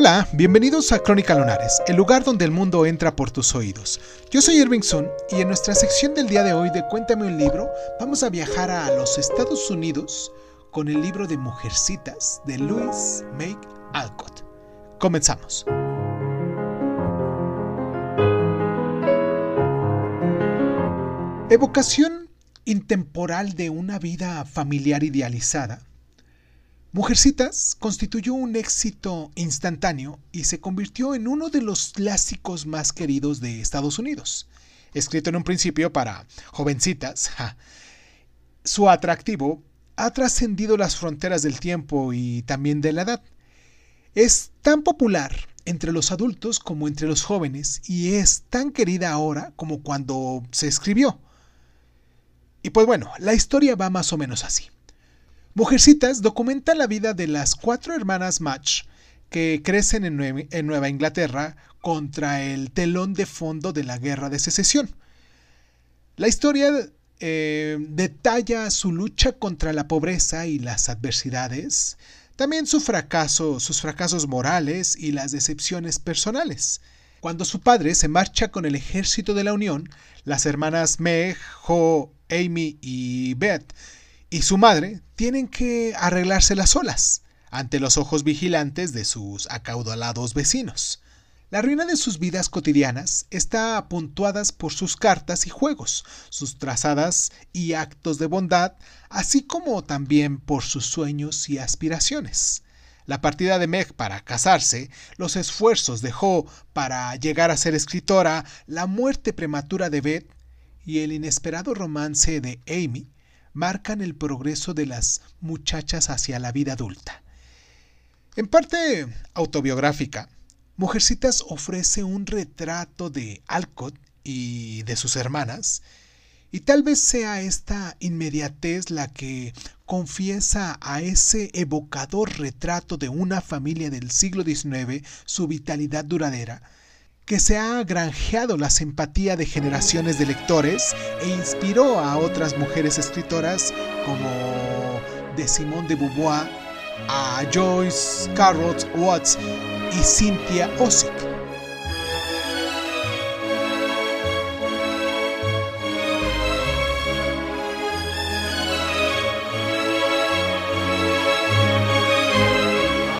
Hola, bienvenidos a Crónica Lunares, el lugar donde el mundo entra por tus oídos. Yo soy Irving Sun y en nuestra sección del día de hoy de Cuéntame un libro, vamos a viajar a los Estados Unidos con el libro de Mujercitas de Louis May Alcott. Comenzamos. Evocación intemporal de una vida familiar idealizada Mujercitas constituyó un éxito instantáneo y se convirtió en uno de los clásicos más queridos de Estados Unidos. Escrito en un principio para jovencitas, su atractivo ha trascendido las fronteras del tiempo y también de la edad. Es tan popular entre los adultos como entre los jóvenes y es tan querida ahora como cuando se escribió. Y pues bueno, la historia va más o menos así. Mujercitas documenta la vida de las cuatro hermanas Match que crecen en, Nueva Inglaterra contra el telón de fondo de la guerra de secesión. La historia eh, detalla su lucha contra la pobreza y las adversidades, también su fracaso, sus fracasos morales y las decepciones personales. Cuando su padre se marcha con el ejército de la Unión, las hermanas Meg, Jo, Amy y Beth y su madre tienen que arreglárselas solas ante los ojos vigilantes de sus acaudalados vecinos. La ruina de sus vidas cotidianas está puntuada por sus cartas y juegos, sus trazadas y actos de bondad, así como también por sus sueños y aspiraciones. La partida de Meg para casarse, los esfuerzos de Jo para llegar a ser escritora, la muerte prematura de Beth y el inesperado romance de Amy marcan el progreso de las muchachas hacia la vida adulta. En parte autobiográfica, Mujercitas ofrece un retrato de Alcott y de sus hermanas, y tal vez sea esta inmediatez la que confiesa a ese evocador retrato de una familia del siglo XIX su vitalidad duradera, que se ha granjeado la simpatía de generaciones de lectores e inspiró a otras mujeres escritoras como de Simone de Beauvoir, a Joyce Carrot Watts y Cynthia Ozick.